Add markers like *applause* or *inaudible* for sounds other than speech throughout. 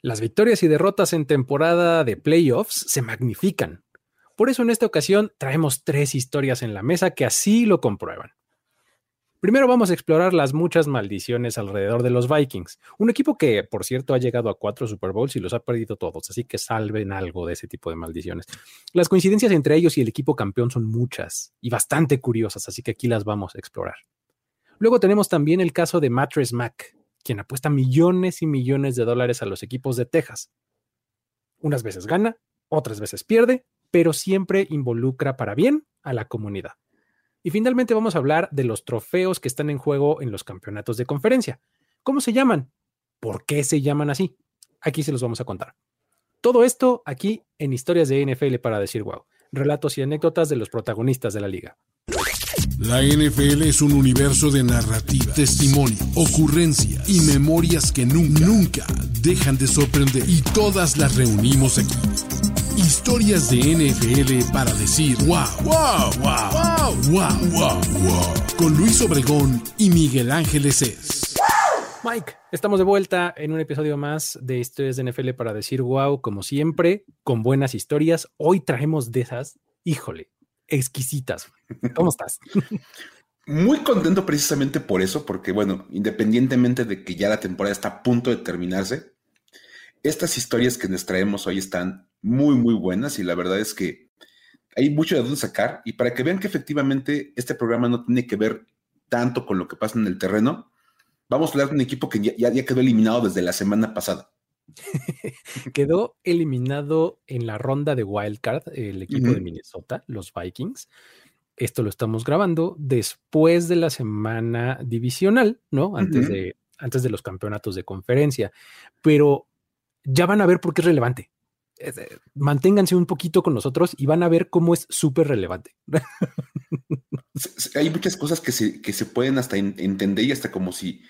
Las victorias y derrotas en temporada de playoffs se magnifican. Por eso en esta ocasión traemos tres historias en la mesa que así lo comprueban. Primero vamos a explorar las muchas maldiciones alrededor de los Vikings, un equipo que, por cierto, ha llegado a cuatro Super Bowls y los ha perdido todos, así que salven algo de ese tipo de maldiciones. Las coincidencias entre ellos y el equipo campeón son muchas y bastante curiosas, así que aquí las vamos a explorar. Luego tenemos también el caso de Mattress Mac, quien apuesta millones y millones de dólares a los equipos de Texas. Unas veces gana, otras veces pierde, pero siempre involucra para bien a la comunidad. Y finalmente vamos a hablar de los trofeos que están en juego en los campeonatos de conferencia. ¿Cómo se llaman? ¿Por qué se llaman así? Aquí se los vamos a contar. Todo esto aquí en Historias de NFL para decir wow. Relatos y anécdotas de los protagonistas de la liga. La NFL es un universo de narrativa, testimonio, ocurrencia y memorias que nunca, nunca dejan de sorprender. Y todas las reunimos aquí. Historias de NFL para decir wow, wow, wow, wow, wow, wow, Con Luis Obregón y Miguel Ángeles es. Mike, estamos de vuelta en un episodio más de Historias de NFL para decir wow, como siempre, con buenas historias. Hoy traemos de esas, híjole, exquisitas. ¿Cómo estás? Muy contento precisamente por eso, porque bueno, independientemente de que ya la temporada está a punto de terminarse, estas historias que nos traemos hoy están muy, muy buenas y la verdad es que hay mucho de dónde sacar y para que vean que efectivamente este programa no tiene que ver tanto con lo que pasa en el terreno, vamos a hablar de un equipo que ya, ya quedó eliminado desde la semana pasada. *laughs* Quedó eliminado en la ronda de Wildcard el equipo de Minnesota, los Vikings. Esto lo estamos grabando después de la semana divisional, ¿no? Antes, de, antes de los campeonatos de conferencia. Pero ya van a ver por qué es relevante. Manténganse un poquito con nosotros y van a ver cómo es súper relevante. *laughs* Hay muchas cosas que se, que se pueden hasta entender y hasta como si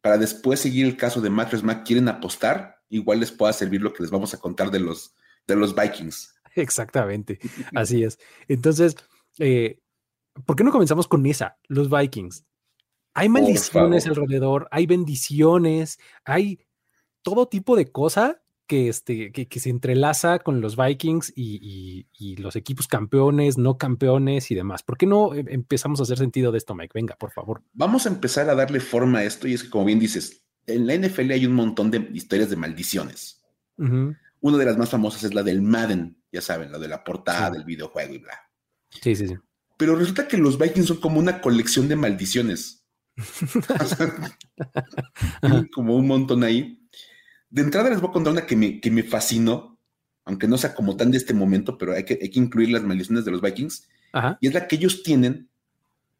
para después seguir el caso de Mattress Mac quieren apostar, igual les pueda servir lo que les vamos a contar de los, de los Vikings. Exactamente, así es. Entonces, eh, ¿por qué no comenzamos con esa, los Vikings? Hay maldiciones alrededor, hay bendiciones, hay todo tipo de cosa que, este, que, se entrelaza con los Vikings y, los equipos campeones, no campeones y demás. ¿Por qué no em, empezamos a hacer sentido de esto, Mike? Venga, por favor. Vamos a empezar a darle forma a esto y es que, como bien dices, en la NFL hay un montón de historias de maldiciones. Una de las más famosas es la del Madden, ya saben, la de la portada del videojuego y bla. Sí, sí, sí. Pero resulta que los Vikings son como una colección de maldiciones. *laughs* *laughs* como un montón ahí. De entrada les voy a contar una que me, que me fascinó, aunque no sea como tan de este momento, pero hay que, hay que incluir las maldiciones de los Vikings. Y es la que ellos tienen,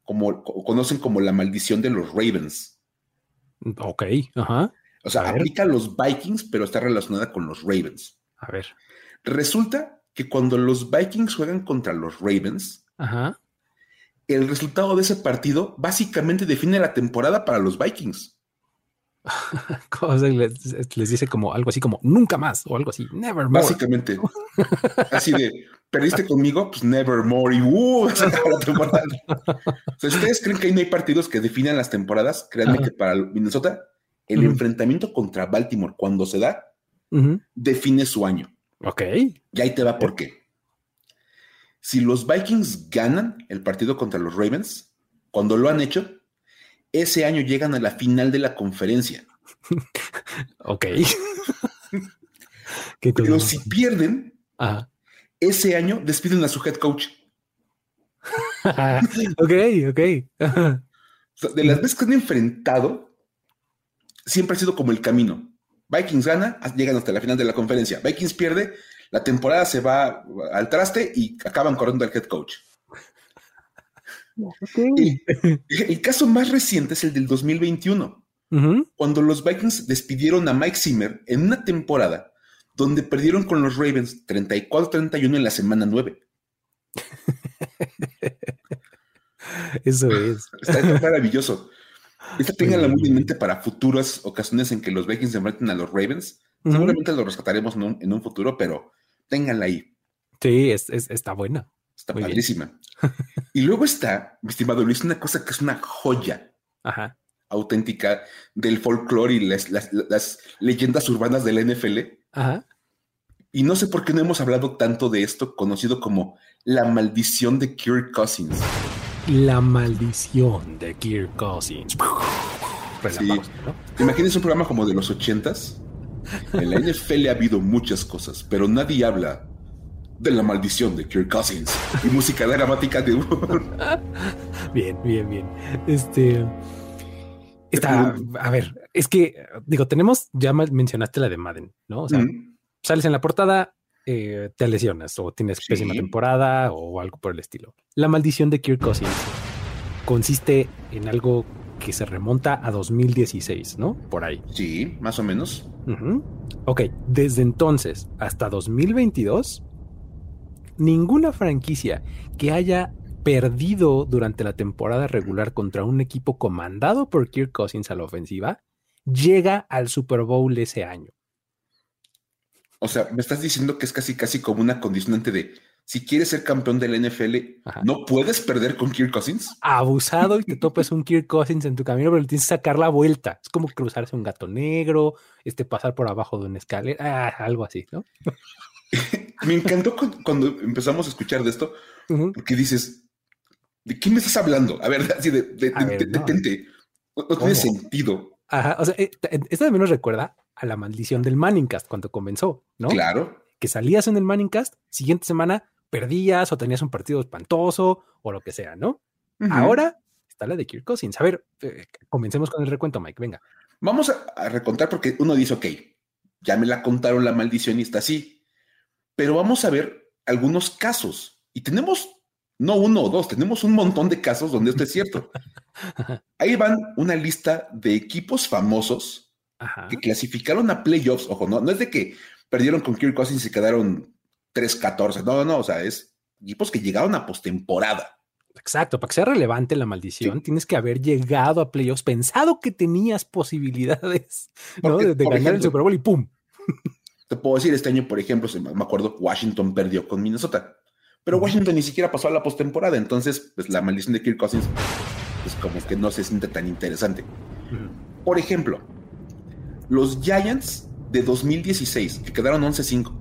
como conocen como la maldición de los Ravens. Ok, ajá. O sea, aplica a los Vikings, pero está relacionada con los Ravens. A ver. Resulta que cuando los Vikings juegan contra los Ravens, ajá. el resultado de ese partido básicamente define la temporada para los Vikings. *laughs* les, les, dice como algo así como nunca más o algo así, never more. Básicamente, así de perdiste conmigo, pues never more y uh, se la temporada. si ustedes creen que ahí no hay partidos que definan las temporadas, créanme que para Minnesota el enfrentamiento contra Baltimore cuando se da define su año. Ok. Y ahí te va por qué. Si los Vikings ganan el partido contra los Ravens, cuando lo han hecho, ese año llegan a la final de la conferencia. ok. *laughs* Pero si pierden, ese año despiden a su head coach. *laughs* ok, ok. de las veces que han enfrentado, siempre ha sido como el camino. Vikings gana, llegan hasta la final de la conferencia. Vikings pierde, la temporada se va al traste y acaban corriendo al head coach. El, caso más reciente es el del 2021, cuando los Vikings despidieron a Mike Zimmer en una temporada donde perdieron con los Ravens 34-31 en la semana 9. *laughs* Eso es. *laughs* Está, maravilloso. Esta tenganla muy en mente para futuras ocasiones en que los Vikings se enfrenten a los Ravens. Seguramente lo rescataremos en un, futuro, pero ténganla ahí. Sí, está buena. Está padrísima. y luego está, mi estimado Luis, una cosa que es una joya. Ajá. auténtica del folclore y las, leyendas urbanas de la NFL. Y no sé por qué no hemos hablado tanto de esto, conocido como la maldición de Kirk Cousins. La maldición de Kirk Cousins. Sí. Imagínense un programa como de los ochentas. En la NFL ha habido muchas cosas, pero nadie habla de la maldición de Kirk Cousins y música dramática de *laughs* bien, bien, bien. Este está, a ver, es que digo, tenemos, ya mencionaste la de Madden, ¿no? O sea, sales en la portada, eh, te lesionas o tienes pésima temporada o algo por el estilo. La maldición de Kirk Cousins consiste en algo que se remonta a 2016, ¿no? Por ahí. Sí, más o menos. Ok, desde entonces hasta 2022 ninguna franquicia que haya perdido durante la temporada regular contra un equipo comandado por Kirk Cousins a la ofensiva llega al Super Bowl ese año. O sea, me estás diciendo que es casi casi como una condicionante de si quieres ser campeón del NFL, no puedes perder con Kirk Cousins. Abusado y te topes un Kirk Cousins en tu camino, pero tienes que sacar la vuelta. Es como cruzarse un gato negro, este pasar por abajo de una escalera, ah, algo así, ¿no? *laughs* me encantó cuando empezamos a escuchar de esto, porque dices, ¿de qué me estás hablando? A ver, *laughs* así de, detente. No, tiene sentido. Ajá, o sea, eh, esto también nos recuerda a la maldición del Manningcast cuando comenzó, ¿no? Claro. Que salías en el Manningcast, siguiente semana perdías o tenías un partido espantoso o lo que sea, ¿no? Ahora está la de Kirk Cousins. A ver, eh, comencemos con el recuento, Mike, venga. Vamos a, a, recontar porque uno dice, ok, ya me la contaron la maldición y está así pero vamos a ver algunos casos. Y tenemos no uno o dos, tenemos un montón de casos donde esto es cierto. *laughs* Ahí van una lista de equipos famosos que clasificaron a playoffs. Ojo, no, no es de que perdieron con Kirk Cousins y quedaron 3-14. No, no, o sea, es equipos que llegaron a postemporada. Exacto, para que sea relevante la maldición, tienes que haber llegado a playoffs, pensado que tenías posibilidades de, ganar el Super Bowl y ¡pum! Te puedo decir, este año, por ejemplo, me acuerdo, Washington perdió con Minnesota. Pero Washington ni siquiera pasó a la postemporada, entonces, pues la maldición de Kirk Cousins, pues como que no se siente tan interesante. Por ejemplo, los Giants de 2016, que quedaron 11-5,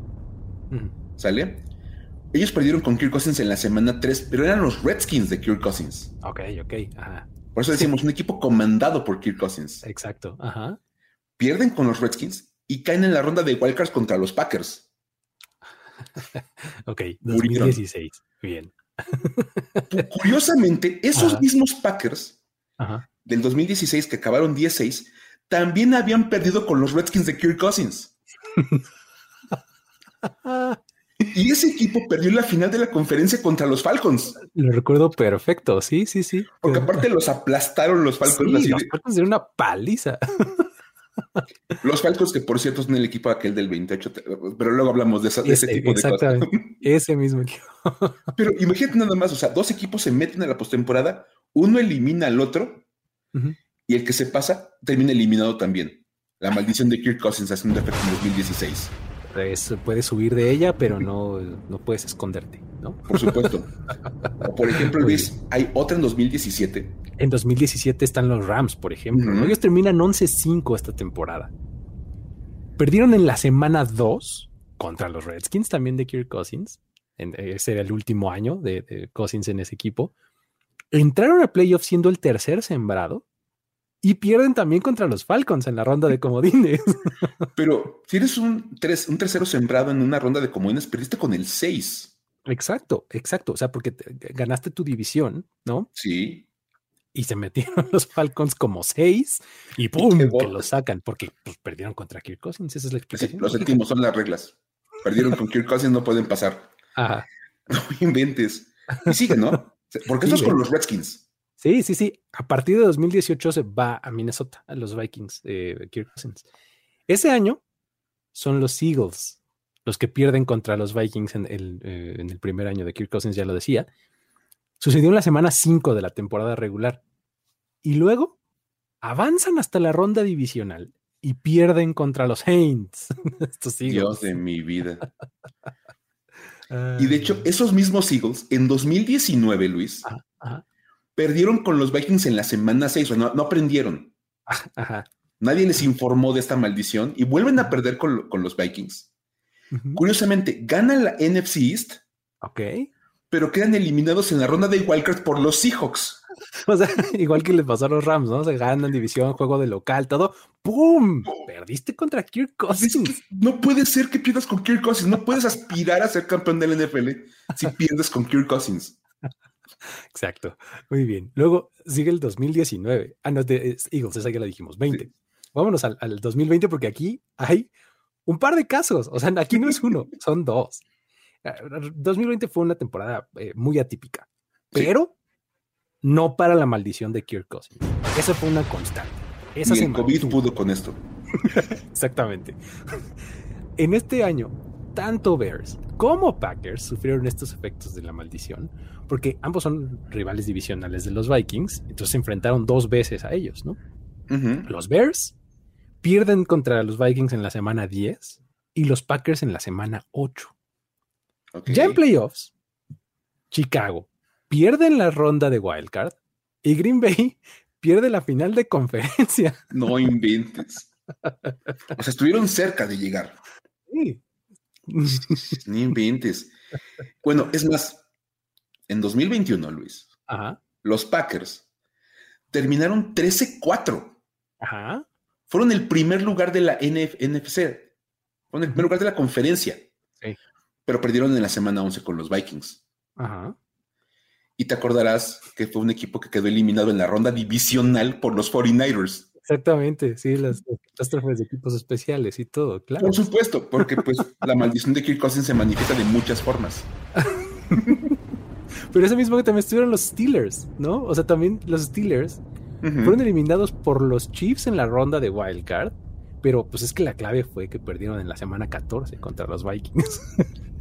¿sale? Ellos perdieron con Kirk Cousins en la semana 3, pero eran los Redskins de Kirk Cousins. Ok, ok, ajá. Por eso decimos un equipo comandado por Kirk Cousins. Exacto, ajá. Pierden con los Redskins y caen en la ronda de wildcards contra los Packers. *laughs* ok, 2016. Bien. Curiosamente, esos mismos Packers del 2016 que acabaron 16 también habían perdido con los Redskins de Kirk Cousins. *laughs* y ese equipo perdió la final de la conferencia contra los Falcons. Lo recuerdo perfecto, sí, sí, sí. Porque aparte los aplastaron los Falcons. Sí, los Falcons de una paliza. Los Falcons, que por cierto es en el equipo aquel del 28, pero luego hablamos de, ese, tipo de cosas. *laughs* Ese mismo equipo. Pero imagínate nada más, o sea, dos equipos se meten a la postemporada, uno elimina al otro y el que se pasa termina eliminado también. La maldición de Kirk Cousins hace un efecto en 2016. Puedes subir de ella, pero no, no puedes esconderte, ¿no? Por supuesto. por ejemplo, Luis, hay otra en 2017 en 2017 están los Rams, por ejemplo. Ellos terminan 11-5 esta temporada. Perdieron en la semana 2 contra los Redskins, también de Kirk Cousins. ese era el último año de, Cousins en ese equipo. Entraron a playoffs siendo el tercer sembrado y pierden también contra los Falcons en la ronda de comodines. *laughs* Pero si eres un, un tercero sembrado en una ronda de comodines, perdiste con el 6. Exacto, exacto. O sea, porque ganaste tu división, ¿no? Sí y se metieron *laughs* los Falcons como seis y ¡pum! que lo sacan porque pues, perdieron contra Kirk Cousins. Esa es la explicación. lo sentimos, son las reglas. Perdieron con Kirk Cousins, no pueden pasar. Ajá. *laughs* No inventes. Y sigue, ¿no? Porque esto es con los Redskins. Sí, sí, sí. A partir de 2018 se va a Minnesota, a los Vikings, eh, Kirk Cousins. Ese año son los Eagles los que pierden contra los Vikings en el, eh, en el primer año de Kirk Cousins, ya lo decía. Sucedió en la semana 5 de la temporada regular. Y luego avanzan hasta la ronda divisional y pierden contra los Saints. *laughs* Estos Dios de mi vida. *laughs* y de hecho, esos mismos Eagles en 2019, Luis, perdieron con los Vikings en la semana 6, o no, no aprendieron. *laughs* Ajá. Nadie les informó de esta maldición y vuelven a perder con, los Vikings. Curiosamente, ganan la NFC East. Ok. Pero quedan eliminados en la ronda de Wildcard por los Seahawks. *laughs* O sea, igual que les pasó a los Rams, ¿no? Se ganan división, juego de local, todo. ¡Pum! Perdiste contra Kirk Cousins. no puede ser que pierdas con Kirk Cousins. No puedes aspirar a ser campeón del NFL si *laughs* pierdes con Kirk Cousins. Exacto. Muy bien. Luego sigue el 2019. Ah, no, de Eagles, esa ya la dijimos. 20. Vámonos al, 2020 porque aquí hay un par de casos. O sea, aquí no es uno, *laughs* son dos. 2020 ah, fue una temporada eh, muy atípica, pero no para la maldición de Kirk Cousins. Esa fue una constante. Esa y el COVID pudo con esto. *laughs* Exactamente. En este año, tanto Bears como Packers sufrieron estos efectos de la maldición, porque ambos son rivales divisionales de los Vikings, entonces se enfrentaron dos veces a ellos, ¿no? Los Bears pierden contra los Vikings en la semana 10 y los Packers en la semana 8. Ya en playoffs, Chicago pierde en la ronda de Wildcard y Green Bay *laughs* pierde la final de conferencia. *laughs* No inventes. O sea, estuvieron cerca de llegar. Sí. *laughs* No inventes. Bueno, es más, en 2021, Luis, los Packers terminaron 13-4. Ajá. Fueron el primer lugar de la NFC. Fueron el primer lugar de la conferencia. Sí. Pero perdieron en la semana 11 con los Vikings. Ajá. Y te acordarás que fue un equipo que quedó eliminado en la ronda divisional por los 49ers. Exactamente, sí, las catástrofes de equipos especiales y todo, claro. Por supuesto, porque pues la maldición de Kirk Cousins se manifiesta de muchas formas. *laughs* Pero ese mismo que también estuvieron los Steelers, ¿no? O sea, también los Steelers fueron eliminados por los Chiefs en la ronda de Wild Card, pero pues es que la clave fue que perdieron en la semana 14 contra los Vikings.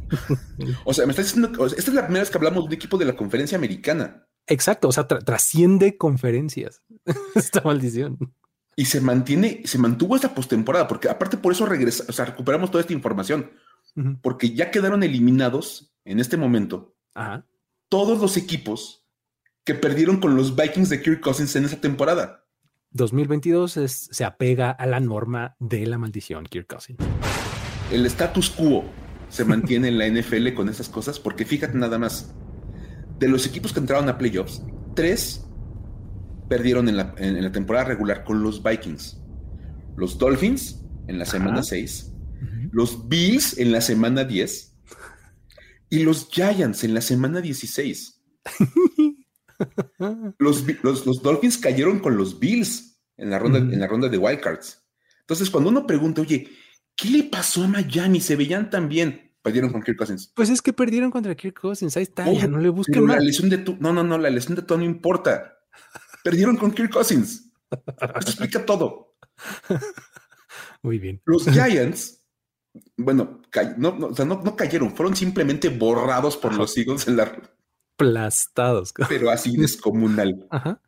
*laughs* o sea, me estás diciendo, esta es la primera vez que hablamos de un equipo de la conferencia americana. Exacto, o sea, trasciende conferencias *laughs* esta maldición. Y se mantiene, se mantuvo esta postemporada, porque aparte por eso regresa, o sea, recuperamos toda esta información, porque ya quedaron eliminados en este momento todos los equipos que perdieron con los Vikings de Kirk Cousins en esa temporada. 2022 se apega a la norma de la maldición Kirk Cousins. El status quo se mantiene en la NFL con esas cosas porque fíjate nada más, de los equipos que entraron a playoffs, tres perdieron en la, temporada regular con los Vikings. Los Dolphins en la semana 6, los Bills en la semana 10 y los Giants en la semana 16. *laughs* los, los, Dolphins cayeron con los Bills en la ronda, en la ronda de Wildcards. Entonces, cuando uno pregunta, oye, ¿qué le pasó a Miami? Se veían tan bien. Perdieron con Kirk Cousins. Pues es que perdieron contra Kirk Cousins. Ahí está, ya no le busquen más. La lesión de tu, no, no, no, la lesión de tu no importa. Perdieron con Kirk Cousins. Esto *laughs* explica todo. Muy bien. Los Giants, bueno, no, no, cayeron, fueron simplemente borrados por los Eagles en la aplastados. *laughs* Pero así descomunal. Ajá.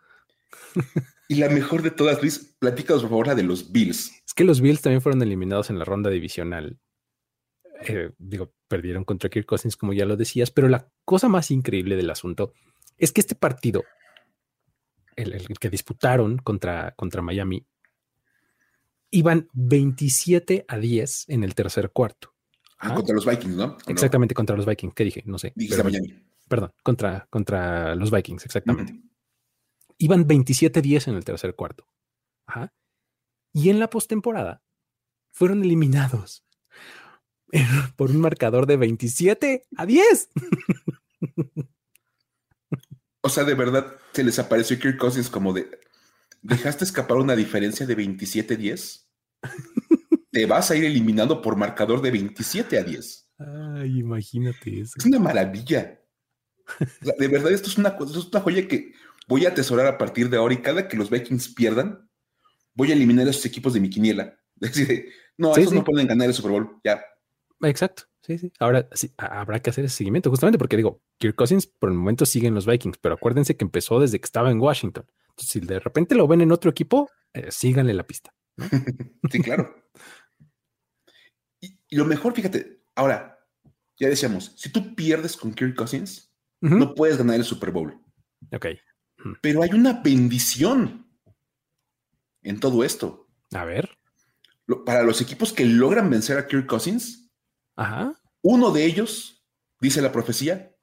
Y la mejor de todas, Luis, platícanos por favor la de los Bills. Es que los Bills también fueron eliminados en la ronda divisional. Eh, digo, perdieron contra Kirk Cousins, como ya lo decías, pero la cosa más increíble del asunto es que este partido, el, que disputaron contra, contra Miami, iban 27 a 10 en el tercer cuarto. Ah, contra los Vikings, ¿no? Exactamente, contra los Vikings. ¿Qué dije? No sé. Dijiste Miami perdón, contra, contra los Vikings, exactamente. Iban 27-10 en el tercer cuarto. Ajá. Y en la postemporada fueron eliminados *laughs* por un marcador de 27 a 10. O sea, de verdad, se les apareció Kirk Cousins como de, ¿dejaste escapar una diferencia de 27-10? *laughs* Te vas a ir eliminado por marcador de 27 a 10. Ay, imagínate eso. Es una maravilla de verdad, esto es, una, esto es una joya que voy a atesorar a partir de ahora y cada que los Vikings pierdan, voy a eliminar a esos equipos de mi quiniela. *laughs* decir, no, esos no pueden ganar el Super Bowl, ya. Exacto, sí, sí. Ahora sí, habrá que hacer ese seguimiento, justamente porque digo, Kirk Cousins por el momento sigue en los Vikings, pero acuérdense que empezó desde que estaba en Washington. Entonces, si de repente lo ven en otro equipo, eh, síganle la pista. *laughs* sí, claro. Y, y, lo mejor, fíjate, ahora, ya decíamos, si tú pierdes con Kirk Cousins, no puedes ganar el Super Bowl. Ok. Pero hay una bendición. en todo esto. A ver. Para los equipos que logran vencer a Kirk Cousins, Ajá. uno de ellos, dice la profecía,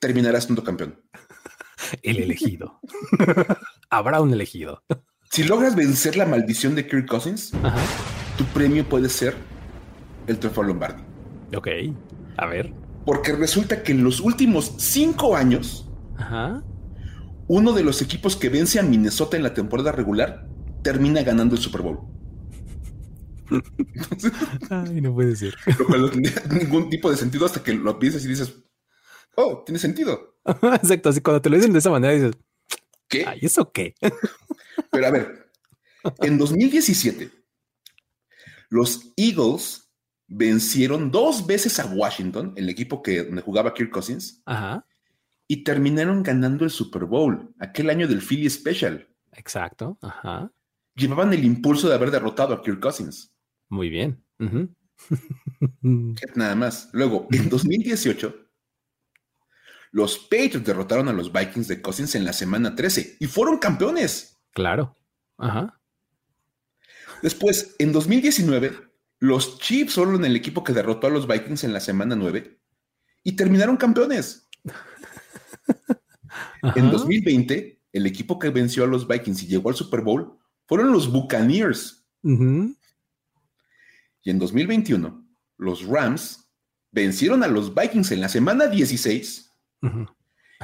terminará siendo campeón. *laughs* El elegido. *laughs* Habrá un elegido. Si logras vencer la maldición de Kirk Cousins, Ajá. tu premio puede ser el trofeo Lombardi. Ok. A ver. Porque resulta que en los últimos cinco años, Ajá. uno de los equipos que vence a Minnesota en la temporada regular termina ganando el Super Bowl. Ay, no puede ser. *laughs* Lo cual no tenía ningún tipo de sentido hasta que lo piensas y dices, oh, tiene sentido. *laughs* Exacto. Así cuando te lo dicen de esa manera dices, ¿Qué? ay, ¿eso qué? *laughs* Pero a ver, en 2017, los Eagles vencieron dos veces a Washington, el equipo que donde jugaba Kirk Cousins, Ajá. y terminaron ganando el Super Bowl, aquel año del Philly Special. Exacto. Ajá. Llevaban el impulso de haber derrotado a Kirk Cousins. Muy bien. *laughs* Nada más. Luego, en 2018, los Patriots derrotaron a los Vikings de Cousins en la semana 13 y fueron campeones. claro. Ajá. Después, en 2019, los Chiefs fueron el equipo que derrotó a los Vikings en la semana 9 y terminaron campeones. *laughs* Ajá. En 2020, el equipo que venció a los Vikings y llegó al Super Bowl fueron los Buccaneers. Ujú. Y en 2021, los Rams vencieron a los Vikings en la semana 16, Ujú.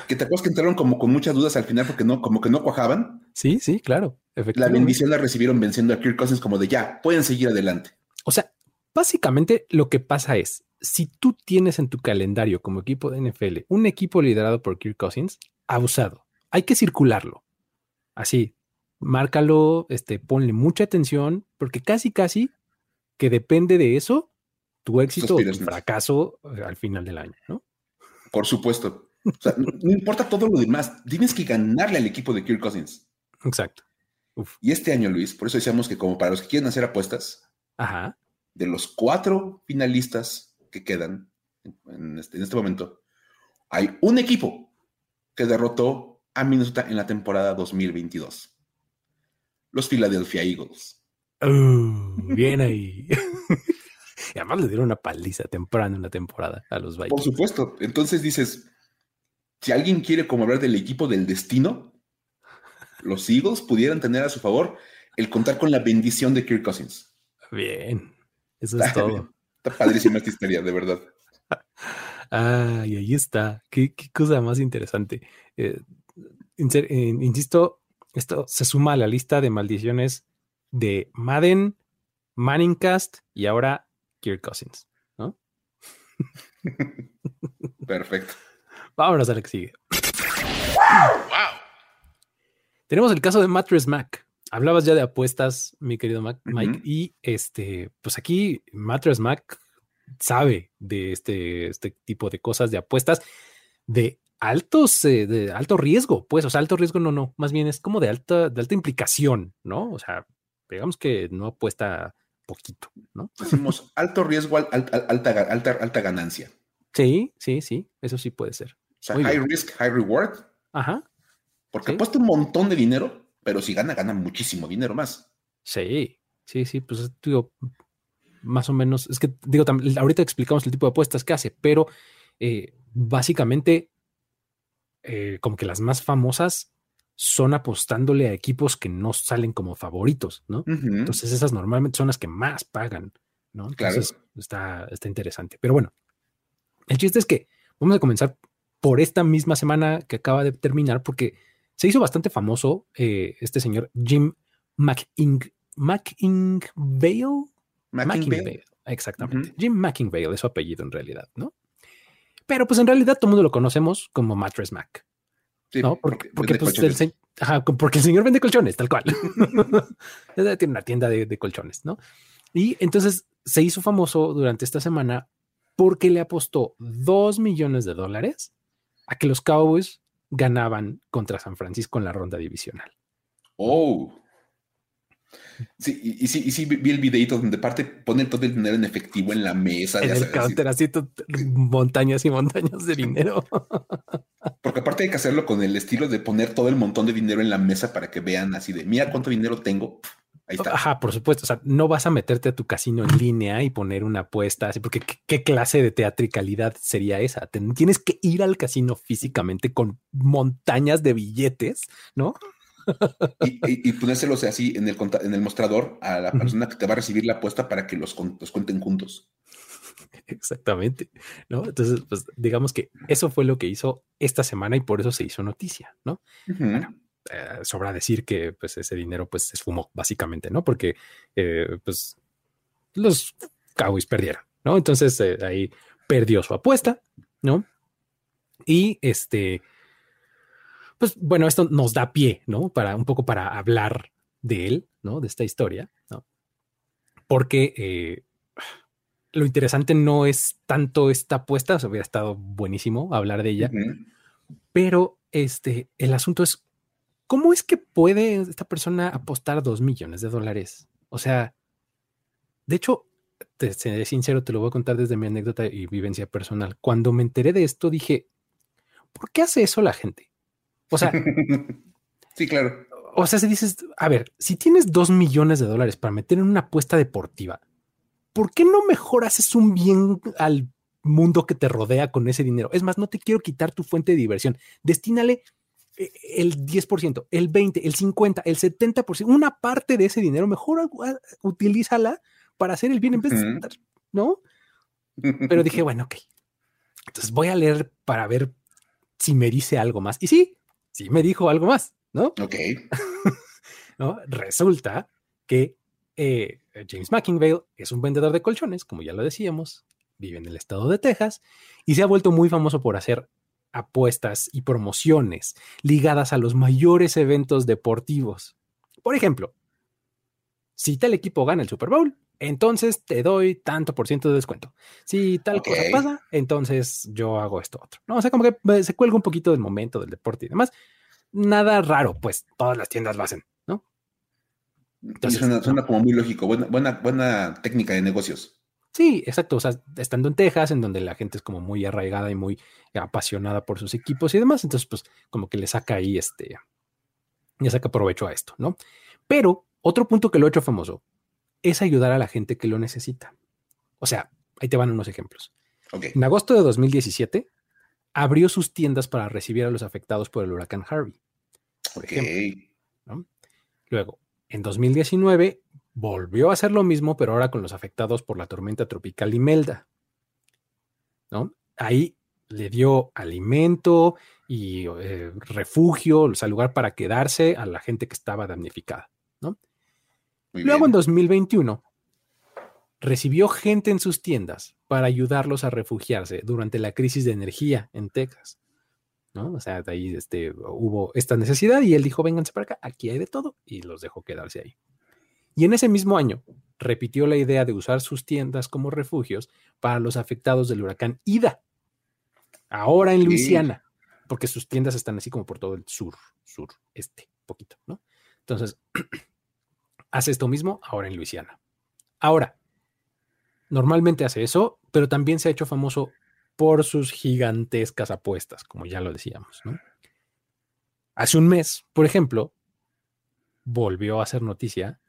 que te acuerdas que entraron como con muchas dudas al final porque no, como que no cuajaban. Sí, sí, claro. La bendición la recibieron venciendo a Kirk Cousins como de ya, pueden seguir adelante. O sea, básicamente lo que pasa es, si tú tienes en tu calendario como equipo de NFL un equipo liderado por Kirk Cousins, abusado. Hay que circularlo. Así, márcalo, este, ponle mucha atención, porque casi, casi que depende de eso tu éxito o tu fracaso eh, al final del año, ¿no? Por supuesto. O sea, no, no importa todo lo demás, tienes que ganarle al equipo de Kirk Cousins. Exacto. Uf. Y este año, Luis, por eso decíamos que como para los que quieren hacer apuestas, Ajá. de los cuatro finalistas que quedan en este, en este momento, hay un equipo que derrotó a Minnesota en la temporada 2022. Los Philadelphia Eagles. Uh, bien ahí. *laughs* y además le dieron una paliza temprano en la temporada a los Por Vikings. supuesto. Entonces dices, si alguien quiere como hablar del equipo del destino, los Eagles pudieran tener a su favor el contar con la bendición de Kirk Cousins. Bien. Eso es todo. Está padrísima esta historia, de verdad. *laughs* Ay, ahí está. Qué, qué cosa más interesante. Eh, insisto, esto se suma a la lista de maldiciones de Madden, Manningcast y ahora Kirk Cousins. ¿no? *laughs* Perfecto. Vámonos a la que sigue. Tenemos el caso de Mattress Mac. Hablabas ya de apuestas, mi querido Mac- Mike, y este, pues aquí Mattress Mac sabe de este, este tipo de cosas, de apuestas de altos, eh, de alto riesgo, pues, o sea, alto riesgo no, no, más bien es como de alta, de alta implicación, ¿no? O sea, digamos que no apuesta poquito, ¿no? Decimos alto riesgo, al- al- al- alta, ga- alta, alta ganancia. Sí, sí, sí, eso sí puede ser. O sea, Muy high bien. risk, high reward, Ajá, porque Sí. apuesta un montón de dinero, pero si gana, gana muchísimo dinero más. Sí, sí, sí, pues digo, más o menos, es que digo, ahorita explicamos el tipo de apuestas que hace, pero eh, básicamente, eh, como que las más famosas son apostándole a equipos que no salen como favoritos, ¿no? Entonces esas normalmente son las que más pagan, ¿no? Claro. Entonces está, está interesante. Pero bueno, el chiste es que vamos a comenzar por esta misma semana que acaba de terminar, porque se hizo bastante famoso eh, este señor Jim McIng, McIngvale. McIngvale, exactamente. Jim McIngvale es su apellido en realidad, ¿no? Pero pues en realidad todo el mundo lo conocemos como Mattress Mac. Sí, ¿no? Porque, pues, el, colchones. se- ajá, co- porque el señor vende colchones, tal cual. *laughs* *laughs* Tiene una tienda de, de colchones, ¿no? Y entonces se hizo famoso durante esta semana porque le apostó dos millones de dólares a que los Cowboys ganaban contra San Francisco en la ronda divisional. Oh. Sí, y, y sí, y sí vi el videito donde parte pone todo el dinero en efectivo en la mesa. En ya el sabes, así. counter, así to- montañas y montañas de dinero. *laughs* Porque aparte hay que hacerlo con el estilo de poner todo el montón de dinero en la mesa para que vean así de, mira cuánto dinero tengo. Ahí está. Ajá, por supuesto. O sea, no vas a meterte a tu casino en línea y poner una apuesta así, porque ¿qué, clase de teatricalidad sería esa? tienes que ir al casino físicamente con montañas de billetes, ¿no? Y, ponérselos así en el, en el mostrador a la persona que te va a recibir la apuesta para que los, los cuenten juntos. Exactamente, ¿no? Entonces, pues digamos que eso fue lo que hizo esta semana y por eso se hizo noticia, ¿no? Bueno, eh, sobra decir que pues ese dinero pues se esfumó básicamente, ¿no? Porque eh, pues los Cowboys perdieron, ¿no? Entonces eh, ahí perdió su apuesta, ¿no? Y este, pues bueno, esto nos da pie, ¿no? Para un poco para hablar de él, ¿no? De esta historia, ¿no? Porque lo interesante no es tanto esta apuesta, o sea, hubiera estado buenísimo hablar de ella, pero este, el asunto es, ¿cómo es que puede esta persona apostar dos millones de dólares? O sea, de hecho, te seré sincero, te lo voy a contar desde mi anécdota y vivencia personal. Cuando me enteré de esto, dije, ¿por qué hace eso la gente? O sea, *laughs* sí, claro. O sea, si dices, a ver, si tienes dos millones de dólares para meter en una apuesta deportiva, ¿por qué no mejor haces un bien al mundo que te rodea con ese dinero? Es más, no te quiero quitar tu fuente de diversión. Destínale eh, el 10%, el 20%, el 50%, el 70%, una parte de ese dinero, mejor utilízala para hacer el bien en vez de, ¿no? Pero dije, bueno, ok. Entonces voy a leer para ver si me dice algo más. Y sí, sí me dijo algo más, ¿no? Ok. *laughs* ¿No? Resulta que eh, James McIngvale es un vendedor de colchones, como ya lo decíamos, vive en el estado de Texas y se ha vuelto muy famoso por hacer apuestas y promociones ligadas a los mayores eventos deportivos. Por ejemplo, si tal equipo gana el Super Bowl, entonces te doy tanto por ciento de descuento. Si tal cosa pasa, entonces yo hago esto otro. No, o sea, como que eh, se cuelga un poquito del momento del deporte y demás. Nada raro, pues todas las tiendas lo hacen. Entonces, suena, como muy lógico, buena, buena, buena técnica de negocios. Sí, exacto. O sea, estando en Texas, en donde la gente es como muy arraigada y muy apasionada por sus equipos y demás, entonces, pues, como que le saca ahí este, ya saca provecho a esto, ¿no? Pero otro punto que lo ha hecho famoso es ayudar a la gente que lo necesita. O sea, ahí te van unos ejemplos. En agosto de 2017, abrió sus tiendas para recibir a los afectados por el huracán Harvey. Por ejemplo. Luego, en 2019 volvió a hacer lo mismo, pero ahora con los afectados por la tormenta tropical Imelda. ¿No? Ahí le dio alimento y eh, refugio, o sea, lugar para quedarse a la gente que estaba damnificada. ¿No? Luego en 2021 recibió gente en sus tiendas para ayudarlos a refugiarse durante la crisis de energía en Texas. O sea, de ahí este, hubo esta necesidad y él dijo, vénganse para acá, aquí hay de todo, y los dejó quedarse ahí. Y en ese mismo año repitió la idea de usar sus tiendas como refugios para los afectados del huracán Ida, ahora en Luisiana, porque sus tiendas están así como por todo el sur, sur, este, poquito, ¿no? Entonces, *clears throat* hace esto mismo ahora en Luisiana. Ahora, normalmente hace eso, pero también se ha hecho famoso por sus gigantescas apuestas, como ya lo decíamos. ¿no? Hace un mes, por ejemplo, volvió a hacer noticia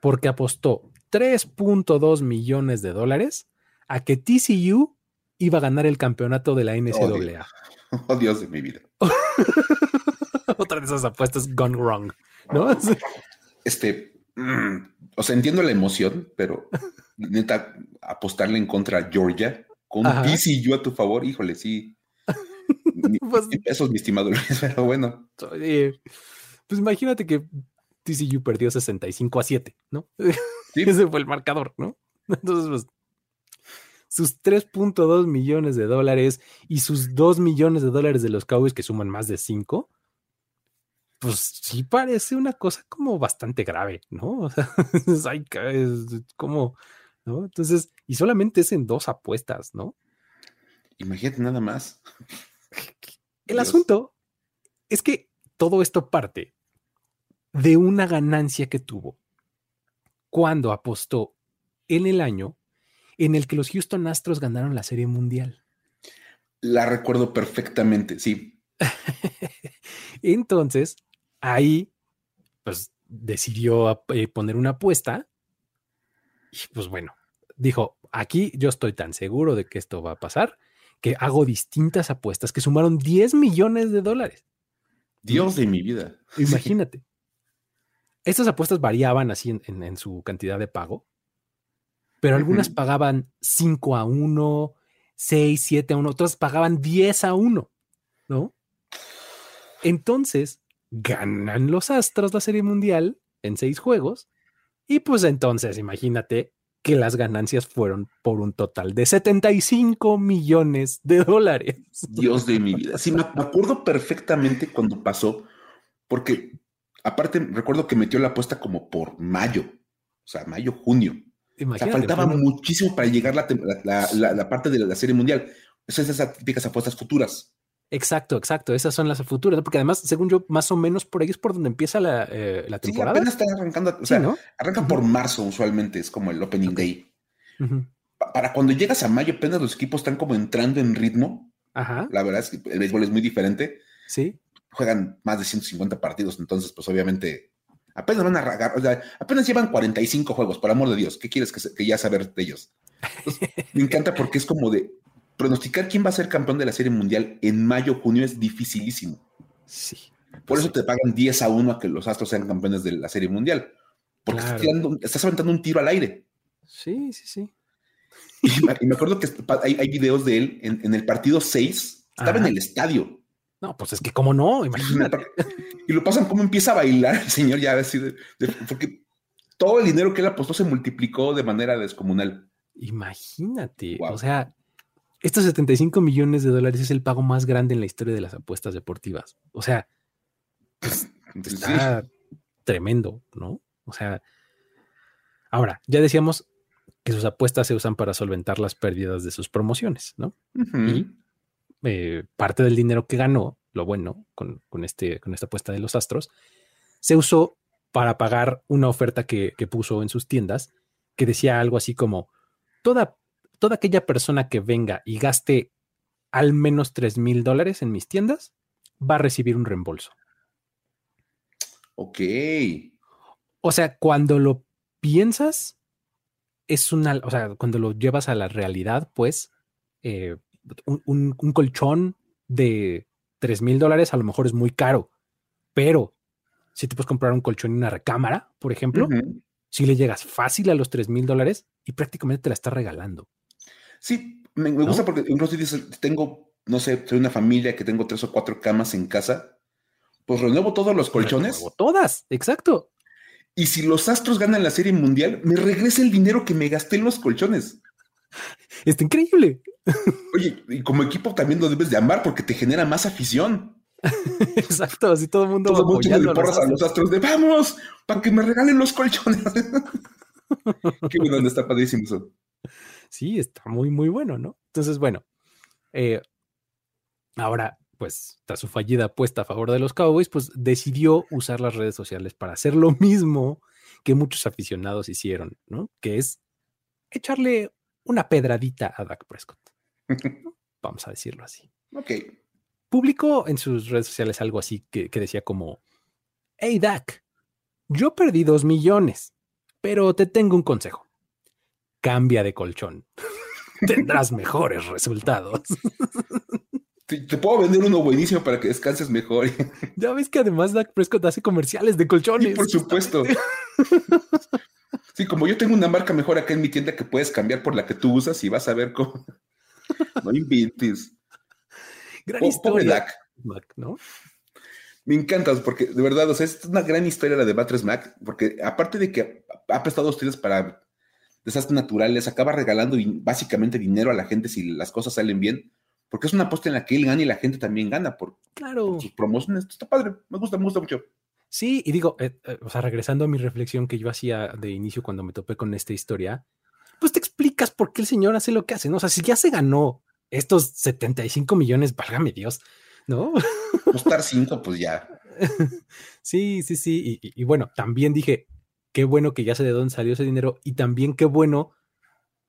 porque apostó 3.2 millones de dólares a que TCU iba a ganar el campeonato de la NCAA. Oh, Dios, *laughs* de mi vida. *laughs* Otra de esas apuestas gone wrong, ¿no? Este, mm, o sea, entiendo la emoción, pero neta, apostarle en contra a Georgia con TCU a tu favor, híjole, sí. *laughs* pues, pesos, mi estimado Luis, pero bueno. pues imagínate que TCU perdió 65 a 7, ¿no? *laughs* Ese fue el marcador, ¿no? Entonces, pues, sus 3.2 millones de dólares y sus 2 millones de dólares de los Cowboys que suman más de 5, pues sí parece una cosa como bastante grave, ¿no? O sea, *laughs* es como ¿no? Entonces, y solamente es en dos apuestas, ¿no? Imagínate nada más. *laughs* *laughs* El asunto es que todo esto parte de una ganancia que tuvo cuando apostó en el año en el que los Houston Astros ganaron la Serie Mundial. La recuerdo perfectamente, sí. Entonces, ahí, pues decidió eh, poner una apuesta y pues bueno, dijo, aquí yo estoy tan seguro de que esto va a pasar que hago distintas apuestas que sumaron 10 millones de dólares. Dios de mi vida. *laughs* Imagínate. Estas apuestas variaban así en, en, su cantidad de pago, pero algunas pagaban 5 a 1, 6, 7 a 1, otras pagaban 10 a 1, ¿no? Entonces, ganan los Astros la Serie Mundial en seis juegos y pues entonces imagínate que las ganancias fueron por un total de 75 millones de dólares. Dios de mi vida. Sí, me acuerdo perfectamente cuando pasó, porque aparte recuerdo que metió la apuesta como por mayo, o sea, mayo, junio. o sea, faltaba muchísimo para llegar la, la, parte de la Serie Mundial. Esas esas típicas apuestas futuras. Exacto, exacto. Esas son las futuras, porque además, según yo, más o menos por ahí es por donde empieza la, eh, la temporada. Sí, apenas están arrancando, o sea, ¿no? arranca por marzo usualmente, es como el opening day. Para cuando llegas a mayo, apenas los equipos están como entrando en ritmo. Ajá. La verdad es que el béisbol es muy diferente. Sí. Juegan más de 150 partidos, entonces, pues obviamente, apenas van a ragar, o sea, apenas llevan 45 juegos, por amor de Dios. ¿Qué quieres que, que ya saber de ellos? me encanta porque es como de, pronosticar quién va a ser campeón de la Serie Mundial en mayo, junio es dificilísimo. Sí. Por eso te pagan 10 a 1 a que los Astros sean campeones de la Serie Mundial. Porque estás, aventando un tiro al aire. Sí, sí, sí. Y, me acuerdo que hay, videos de él en, el partido 6. Estaba en el estadio. No, pues es que cómo no, imagínate. *laughs* Y lo pasan cómo empieza a bailar el señor ya así porque todo el dinero que él apostó se multiplicó de manera descomunal. Imagínate, o sea, estos 75 millones de dólares es el pago más grande en la historia de las apuestas deportivas. O sea, pues, está tremendo, ¿no? O sea, ahora, ya decíamos que sus apuestas se usan para solventar las pérdidas de sus promociones, ¿no? Y eh, parte del dinero que ganó, lo bueno, con, este, con esta apuesta de los astros, se usó para pagar una oferta que, que puso en sus tiendas que decía algo así como, toda toda aquella persona que venga y gaste al menos 3 mil dólares en mis tiendas va a recibir un reembolso. Ok. O sea, cuando lo piensas, es una, o sea, cuando lo llevas a la realidad, pues, eh, un, colchón de 3 mil dólares a lo mejor es muy caro, pero si te puedes comprar un colchón y una recámara, por ejemplo, si le llegas fácil a los 3 mil dólares y prácticamente te la está regalando. Sí, me, gusta porque incluso dices, tengo, no sé, soy una familia que tengo tres o cuatro camas en casa, pues renuevo todos los colchones. Renuevo todas, exacto. Y si los Astros ganan la Serie Mundial, me regresa el dinero que me gasté en los colchones. Está increíble. Oye, y como equipo también lo debes de amar porque te genera más afición. *laughs* Exacto, así todo el mundo. Todo mundo le porras a los astros de vamos, para que me regalen los colchones. *laughs* Qué bueno, está padrísimo eso sí, está muy, muy bueno, ¿no? Entonces, bueno, eh, ahora, pues, tras su fallida apuesta a favor de los Cowboys, pues decidió usar las redes sociales para hacer lo mismo que muchos aficionados hicieron, ¿no? Que es echarle una pedradita a Dak Prescott. *laughs* Vamos a decirlo así. Ok. Publicó en sus redes sociales algo así que, que decía como, hey Dak, yo perdí dos millones, pero te tengo un consejo cambia de colchón. *laughs* Tendrás mejores resultados. Te, puedo vender uno buenísimo para que descanses mejor. Ya ves que además Dak Prescott hace comerciales de colchones. Sí, por supuesto. Sí, como yo tengo una marca mejor acá en mi tienda que puedes cambiar por la que tú usas y vas a ver cómo. No inventes. Gran historia. Dak. ¿no? Me encantas porque de verdad, o sea, es una gran historia la de Batres Mac, porque aparte de que ha prestado ustedes para desastres naturales, acaba regalando básicamente dinero a la gente si las cosas salen bien, porque es una apuesta en la que él gana y la gente también gana por, claro. sus promociones. Está padre, me gusta, me gusta mucho. Sí, y digo, eh, eh, o sea, regresando a mi reflexión que yo hacía de inicio cuando me topé con esta historia, pues te explicas por qué el señor hace lo que hace, ¿no? O sea, si ya se ganó estos 75 millones, válgame Dios, ¿no? Costar 5, pues ya. *laughs* sí, sí, sí. y, bueno, también dije, qué bueno que ya sé de dónde salió ese dinero y también qué bueno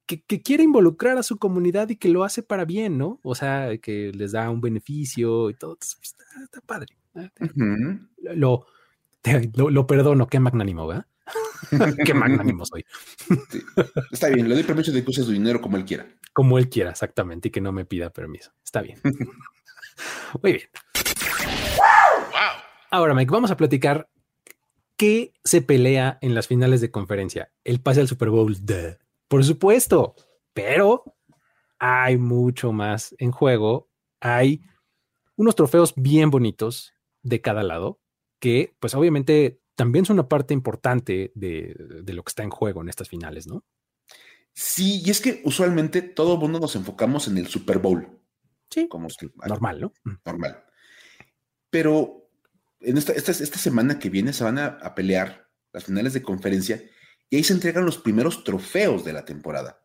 que, quiere involucrar a su comunidad y que lo hace para bien, ¿no? O sea, que les da un beneficio y todo. Pues, está, padre. Lo, lo, perdono, qué magnánimo, ¿verdad? *laughs* *laughs* qué magnánimo soy. Está bien, le doy permiso de que use su dinero como él quiera. Como él quiera, exactamente, y que no me pida permiso. Está bien. *laughs* Muy bien. Ahora, Mike, vamos a platicar qué se pelea en las finales de conferencia. El pase al Super Bowl, por supuesto, pero hay mucho más en juego. Hay unos trofeos bien bonitos de cada lado que, pues obviamente, también son una parte importante de, lo que está en juego en estas finales, ¿no? Sí, y es que usualmente todo el mundo nos enfocamos en el Super Bowl. Sí, como normal, ¿no? Normal. Pero en esta, esta, semana que viene se van a, pelear las finales de conferencia y ahí se entregan los primeros trofeos de la temporada.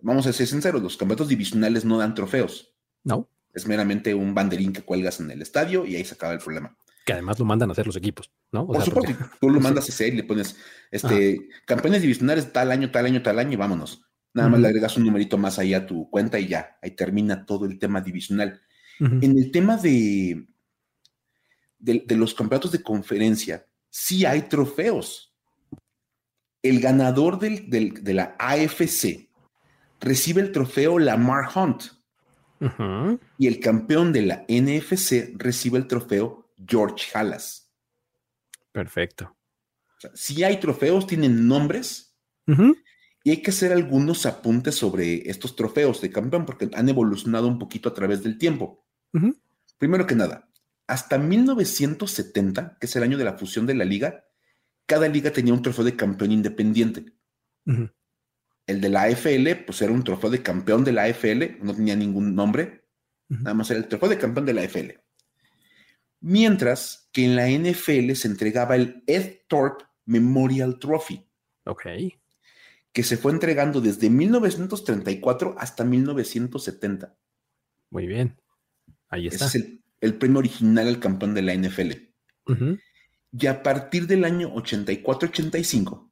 Vamos a ser sinceros, los campeonatos divisionales no dan trofeos. No. Es meramente un banderín que cuelgas en el estadio y ahí se acaba el problema que además lo mandan a hacer los equipos, ¿no? Por supuesto, tú lo *laughs* mandas a hacer y le pones este, campeones divisionales tal año, tal año, tal año y vámonos. Nada más le agregas un numerito más ahí a tu cuenta y ya, ahí termina todo el tema divisional. En el tema de, de, los campeonatos de conferencia, sí hay trofeos. El ganador de la AFC recibe el trofeo Lamar Hunt. Y el campeón de la NFC recibe el trofeo George Halas. Perfecto. si hay trofeos, tienen nombres y hay que hacer algunos apuntes sobre estos trofeos de campeón porque han evolucionado un poquito a través del tiempo. Primero que nada, hasta 1970, que es el año de la fusión de la liga, cada liga tenía un trofeo de campeón independiente. El de la AFL, pues era un trofeo de campeón de la AFL, no tenía ningún nombre, nada más era el trofeo de campeón de la AFL. Mientras que en la NFL se entregaba el Ed Thorpe Memorial Trophy. Ok. Que se fue entregando desde 1934 hasta 1970. Muy bien. Ahí está. Ese es el, premio original al campeón de la NFL. Y a partir del año 84-85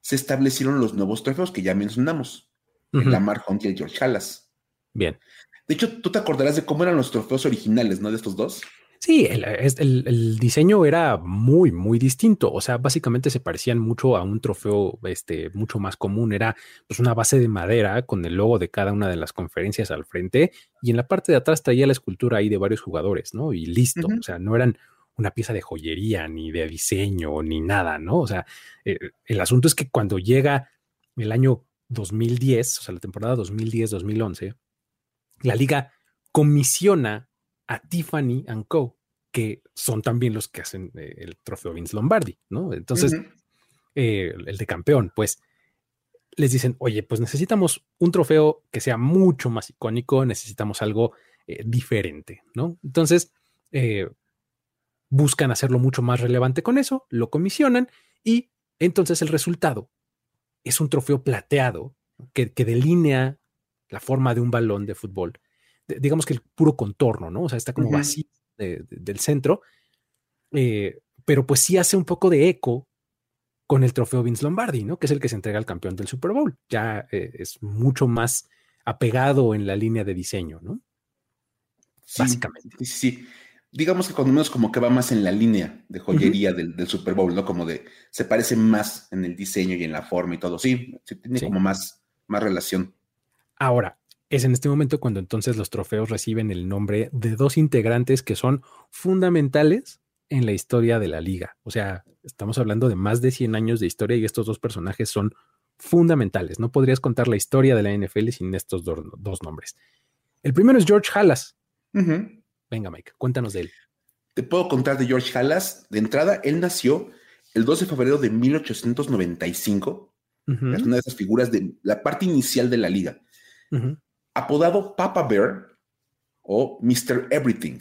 se establecieron los nuevos trofeos que ya mencionamos. El Lamar Hunt y el George Halas. Bien. De hecho, tú te acordarás de cómo eran los trofeos originales, ¿no? De estos dos. Sí, el, diseño era muy, muy distinto. O sea, básicamente se parecían mucho a un trofeo este, mucho más común. Era pues, una base de madera con el logo de cada una de las conferencias al frente y en la parte de atrás traía la escultura ahí de varios jugadores, ¿no? Y listo. O sea, no eran una pieza de joyería, ni de diseño, ni nada, ¿no? O sea, eh, el asunto es que cuando llega el año 2010, o sea, la temporada 2010-2011, la liga comisiona a Tiffany and Co., que son también los que hacen eh, el trofeo Vince Lombardi, ¿no? Entonces, eh, el de campeón, pues les dicen, oye, pues necesitamos un trofeo que sea mucho más icónico, necesitamos algo eh, diferente, ¿no? Entonces, buscan hacerlo mucho más relevante con eso, lo comisionan y entonces el resultado es un trofeo plateado que, que delinea la forma de un balón de fútbol digamos que el puro contorno, ¿no? O sea, está como vacío del centro, eh, pero pues sí hace un poco de eco con el trofeo Vince Lombardi, ¿no? Que es el que se entrega al campeón del Super Bowl. Ya eh, es mucho más apegado en la línea de diseño, ¿no? Básicamente. Sí, sí, Digamos que cuando menos como que va más en la línea de joyería del, Super Bowl, ¿no? Como de, se parece más en el diseño y en la forma y todo. Sí, sí tiene como más, más relación. Ahora, es en este momento cuando entonces los trofeos reciben el nombre de dos integrantes que son fundamentales en la historia de la liga. O sea, estamos hablando de más de 100 años de historia y estos dos personajes son fundamentales. No podrías contar la historia de la NFL sin estos dos nombres. El primero es George Halas. Venga, Mike, cuéntanos de él. Te puedo contar de George Halas. De entrada, él nació el 12 de febrero de 1895. Es una de esas figuras de la parte inicial de la liga apodado Papa Bear o Mr. Everything,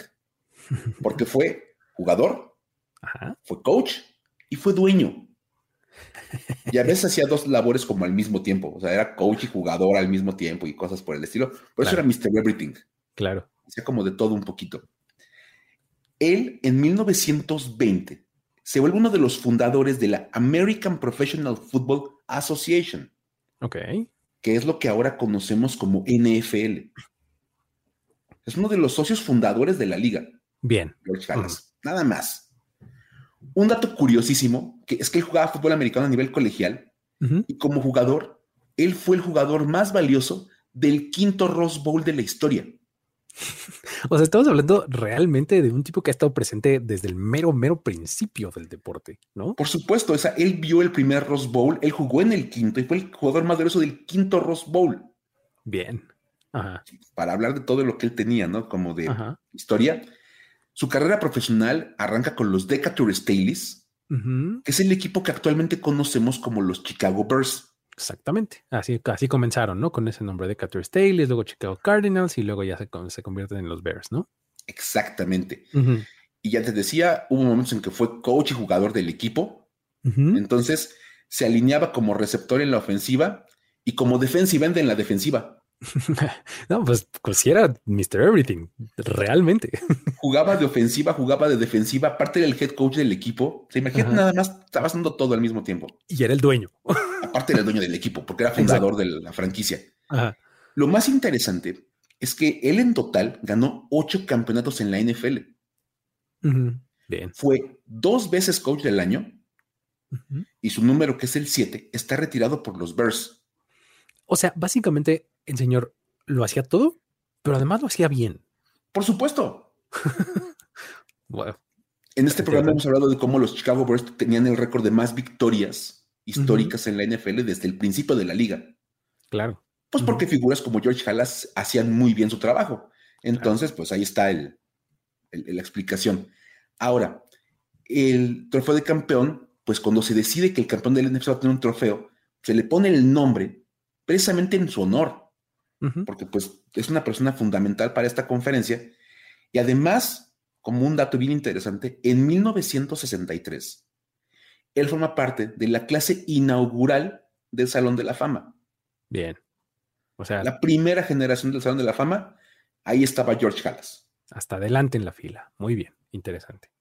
porque fue jugador, fue coach y fue dueño. Y a veces *laughs* hacía dos labores como al mismo tiempo, o sea, era coach y jugador al mismo tiempo y cosas por el estilo. Por eso era Mr. Everything. Claro. Hacía como de todo un poquito. Él en 1920 se vuelve uno de los fundadores de la American Professional Football Association. Ok que es lo que ahora conocemos como NFL. Es uno de los socios fundadores de la liga. Bien. George Nada más. Un dato curiosísimo que es que él jugaba fútbol americano a nivel colegial y como jugador, él fue el jugador más valioso del quinto Rose Bowl de la historia. *laughs* O sea, estamos hablando realmente de un tipo que ha estado presente desde el mero, mero principio del deporte, ¿no? Por supuesto, o sea, él vio el primer Rose Bowl, él jugó en el quinto y fue el jugador más valioso del quinto Rose Bowl. Bien. Para hablar de todo lo que él tenía, ¿no? Como de historia. Su carrera profesional arranca con los Decatur Staleys, que es el equipo que actualmente conocemos como los Chicago Bears. Exactamente. Así, así comenzaron, ¿no? Con ese nombre de Decatur Staleys, luego Chicago Cardinals y luego ya se, se convierten en los Bears, ¿no? Exactamente. Y ya te decía, hubo momentos en que fue coach y jugador del equipo. Entonces se alineaba como receptor en la ofensiva y como defensive end en la defensiva. *laughs* no, pues, pues sí era Mr. Everything, realmente. *laughs* Jugaba de ofensiva, jugaba de defensiva, aparte del head coach del equipo. Se imagina nada más, estaba haciendo todo al mismo tiempo. Y era el dueño. Aparte era el dueño del equipo, porque era fundador de la franquicia. Lo más interesante es que él en total ganó ocho campeonatos en la NFL. Bien. Fue dos veces coach del año y su número, que es el 7, está retirado por los Bears. O sea, básicamente el señor lo hacía todo, pero además lo hacía bien. Por supuesto. *laughs* bueno, en este programa hemos hablado de cómo los Chicago Bears tenían el récord de más victorias históricas en la NFL desde el principio de la liga. Claro. Pues porque figuras como George Halas hacían muy bien su trabajo. Entonces, pues ahí está el, la explicación. Ahora, el trofeo de campeón, pues cuando se decide que el campeón del NFL va a tener un trofeo, se le pone el nombre precisamente en su honor porque pues es una persona fundamental para esta conferencia. Y además, como un dato bien interesante, en 1963, él forma parte de la clase inaugural del Salón de la Fama. Bien. O sea, la primera generación del Salón de la Fama, ahí estaba George Halas. Hasta adelante en la fila. Muy bien, interesante.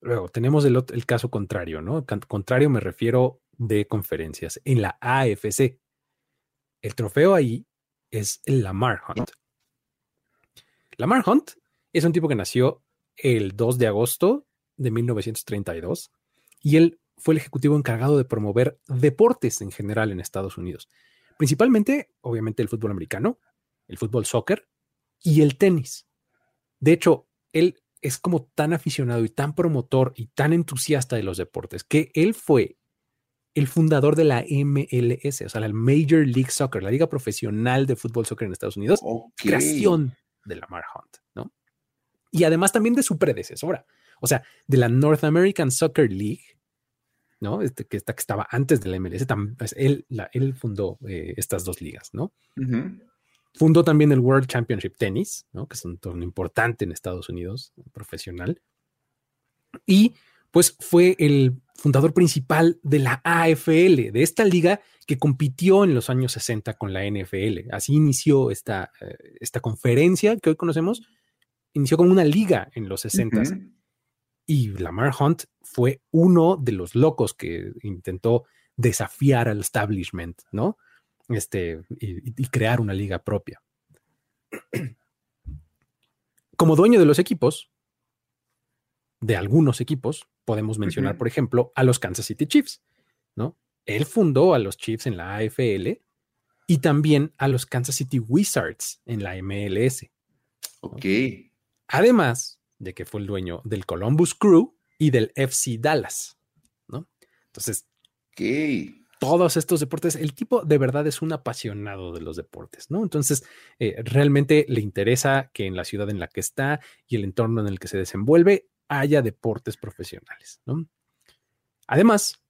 Luego tenemos el, el caso contrario, ¿no? Contrario me refiero de conferencias. En la AFC, el trofeo ahí es el Lamar Hunt. Lamar Hunt es un tipo que nació el 2 de agosto de 1932 y él fue el ejecutivo encargado de promover deportes en general en Estados Unidos, principalmente, obviamente, el fútbol americano, el fútbol soccer y el tenis. De hecho, él es como tan aficionado y tan promotor y tan entusiasta de los deportes que él fue el fundador de la MLS, o sea, la Major League Soccer, la liga profesional de fútbol soccer en Estados Unidos, creación de Lamar Hunt, ¿no? Y además también de su predecesora, o sea, de la North American Soccer League, ¿no? Este, que, que estaba antes de la MLS, pues, él, él fundó eh, estas dos ligas, ¿no? Fundó también el World Championship Tennis, ¿no? Que es un torneo importante en Estados Unidos, profesional. Y pues fue el fundador principal de la AFL, de esta liga que compitió en los años 60 con la NFL. Así inició esta, eh, esta conferencia que hoy conocemos, inició como una liga en los 60 y Lamar Hunt fue uno de los locos que intentó desafiar al establishment, ¿no? Este, y crear una liga propia. *clears throat* Como dueño de los equipos, de algunos equipos, podemos mencionar, por ejemplo, a los Kansas City Chiefs, ¿no? Él fundó a los Chiefs en la AFL y también a los Kansas City Wizards en la MLS. Ok. Además de que fue el dueño del Columbus Crew y del FC Dallas, ¿no? Entonces, todos estos deportes, el tipo de verdad es un apasionado de los deportes, ¿no? Entonces, eh, realmente le interesa que en la ciudad en la que está y el entorno en el que se desenvuelve haya deportes profesionales. Además,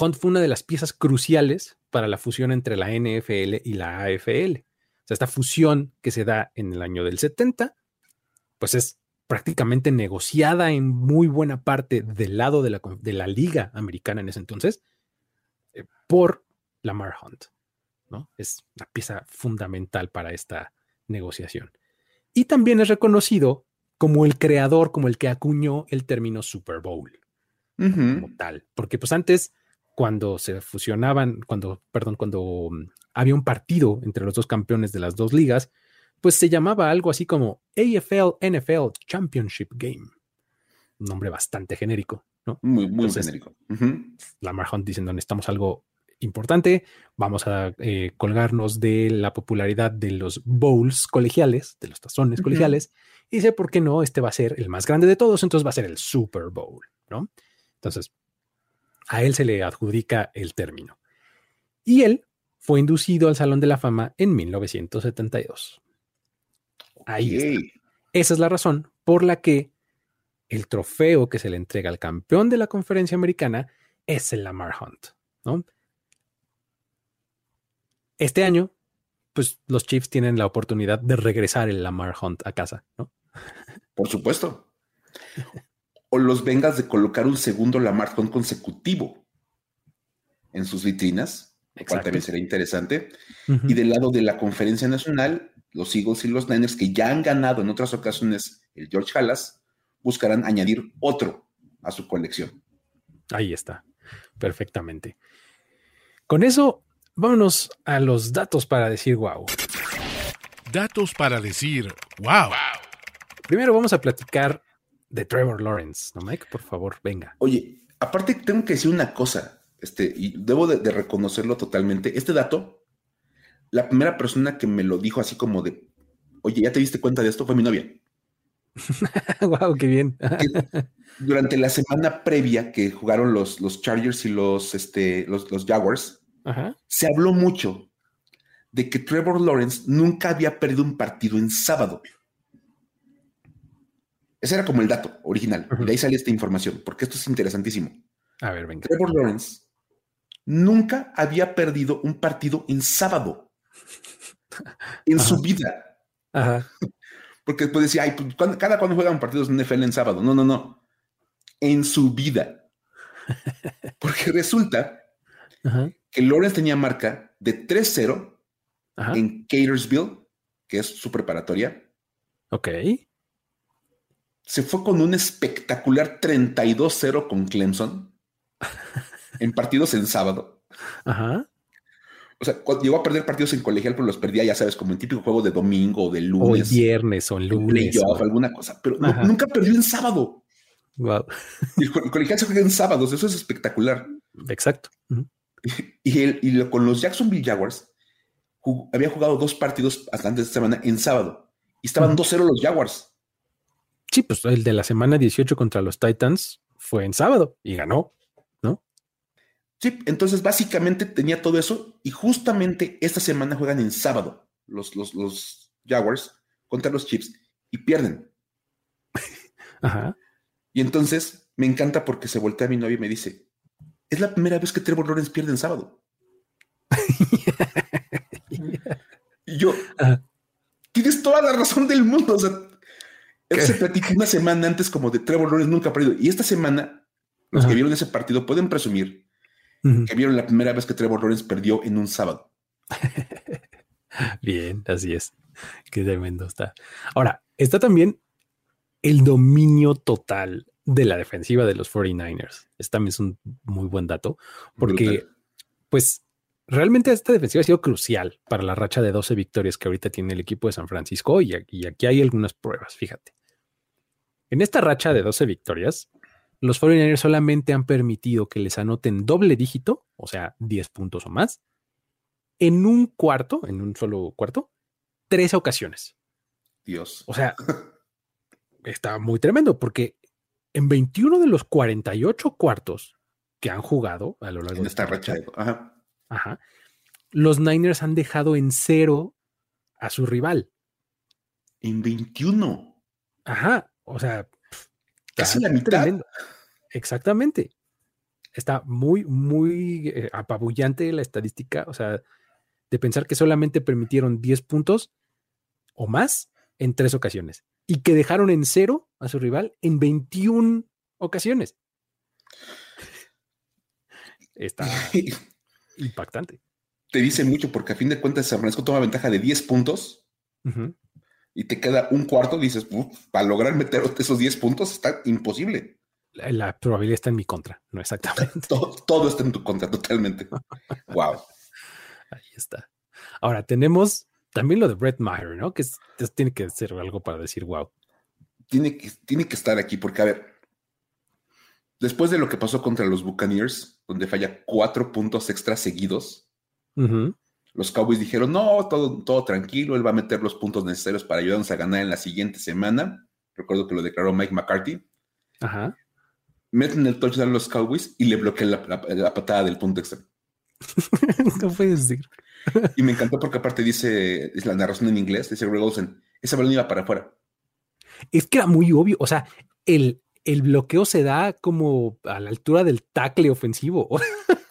Hunt fue una de las piezas cruciales para la fusión entre la NFL y la AFL. O sea, esta fusión que se da en el año del 70, pues es prácticamente negociada en muy buena parte del lado de la, de la liga americana en ese entonces eh, por Lamar Hunt. ¿no? Es una pieza fundamental para esta negociación. Y también es reconocido como el creador, como el que acuñó el término Super Bowl, como tal. Porque pues antes, cuando se fusionaban, cuando, perdón, cuando mm, había un partido entre los dos campeones de las dos ligas, pues se llamaba algo así como AFL NFL Championship Game. un nombre bastante genérico, ¿no? Muy, muy genérico. Lamar Hunt diciendo necesitamos algo importante, vamos a eh, colgarnos de la popularidad de los bowls colegiales, de los tazones colegiales, y dice, ¿por qué no? Este va a ser el más grande de todos, entonces va a ser el Super Bowl, ¿no? Entonces, a él se le adjudica el término. Y él fue inducido al Salón de la Fama en 1972. Ahí está. Esa es la razón por la que el trofeo que se le entrega al campeón de la conferencia americana es el Lamar Hunt, ¿no? Este año, pues los Chiefs tienen la oportunidad de regresar el Lamar Hunt a casa, ¿no? Por supuesto. O los vengas de colocar un segundo Lamar Hunt consecutivo en sus vitrinas, cual también sería interesante. Y del lado de la conferencia nacional, los Eagles y los Niners, que ya han ganado en otras ocasiones el George Halas, buscarán añadir otro a su colección. Ahí está, perfectamente. Con eso Vámonos a los datos para decir wow. Datos para decir wow. Primero vamos a platicar de Trevor Lawrence, ¿no, Mike? Por favor, venga. Oye, aparte tengo que decir una cosa, este, y debo de, reconocerlo totalmente. Este dato, la primera persona que me lo dijo así como de, oye, ¿ya te diste cuenta de esto? Fue mi novia. *laughs* wow, qué bien. *laughs* durante la semana previa que jugaron los, los Chargers y los, este, los, los Jaguars, se habló mucho de que Trevor Lawrence nunca había perdido un partido en sábado. Ese era como el dato original. De ahí sale esta información, porque esto es interesantísimo. A ver, venga. Trevor Lawrence nunca había perdido un partido en sábado *laughs* en su vida. Porque después decía, ay, pues, cada cuando juegan partidos en NFL en sábado. No, no, no. En su vida. *laughs* Porque resulta que Lawrence tenía marca de 3-0 en Catersville, que es su preparatoria. Ok. Se fue con un espectacular 32-0 con Clemson *laughs* en partidos en sábado. Ajá. O sea, llegó a perder partidos en colegial, pero los perdía, ya sabes, como en típico juego de domingo o de lunes. O viernes o lunes. O alguna cosa, pero nunca perdió en sábado. Wow. el, colegial se juega en sábados, eso es espectacular. Exacto. Y, con los Jacksonville Jaguars había jugado dos partidos antes de esta semana en sábado y estaban 2-0 los Jaguars. Sí, pues el de la semana 18 contra los Titans fue en sábado y ganó. Sí, entonces básicamente tenía todo eso y justamente esta semana juegan en sábado los, los, los Jaguars contra los Chiefs y pierden. Ajá. Y entonces me encanta porque se voltea a mi novia y me dice, es la primera vez que Trevor Lawrence pierde en sábado. *laughs* y yo, tienes toda la razón del mundo. O sea, él se platicó una semana antes como de Trevor Lawrence nunca ha perdido. Y esta semana, los que vieron ese partido pueden presumir que vieron la primera vez que Trevor Lawrence perdió en un sábado. *laughs* Bien, así es. Qué tremendo está. Ahora, está también el dominio total de la defensiva de los 49ers. Este también es un muy buen dato, porque pues realmente esta defensiva ha sido crucial para la racha de 12 victorias que ahorita tiene el equipo de San Francisco y aquí, hay algunas pruebas, fíjate. En esta racha de 12 victorias, los 49ers solamente han permitido que les anoten doble dígito, o sea, 10 puntos o más, en un cuarto, en un solo cuarto, tres ocasiones. Dios. O sea, está muy tremendo porque en 21 de los 48 cuartos que han jugado a lo largo de esta racha, ajá. los Niners han dejado en cero a su rival. En 21. Ajá, o sea, casi la mitad. Exactamente. Está muy, muy eh, apabullante la estadística, o sea, de pensar que solamente permitieron 10 puntos o más en tres ocasiones y que dejaron en cero a su rival en 21 ocasiones. Está *laughs* impactante. Te dice mucho porque a fin de cuentas San Francisco toma ventaja de 10 puntos y te queda un cuarto, dices, para lograr meter esos 10 puntos está imposible. La, probabilidad está en mi contra, no exactamente. *laughs* Todo, todo está en tu contra, totalmente. wow. Ahí está. Ahora tenemos también lo de Brett Maher, ¿no? Que tiene que ser algo para decir wow. Tiene que, tiene que estar aquí, porque a ver, después de lo que pasó contra los Buccaneers, donde falla cuatro puntos extra seguidos, los Cowboys dijeron, no, todo, todo tranquilo, él va a meter los puntos necesarios para ayudarnos a ganar en la siguiente semana. Recuerdo que lo declaró Mike McCarthy. Ajá. Meten el touchdown a los Cowboys y le bloquean la, patada del punto extra. *laughs* no puedes decir. y me encantó porque aparte dice, es la narración en inglés, dice Greg Olsen, esa balón iba para afuera. Es que era muy obvio, o sea, el, el bloqueo se da como a la altura del tackle ofensivo. *laughs*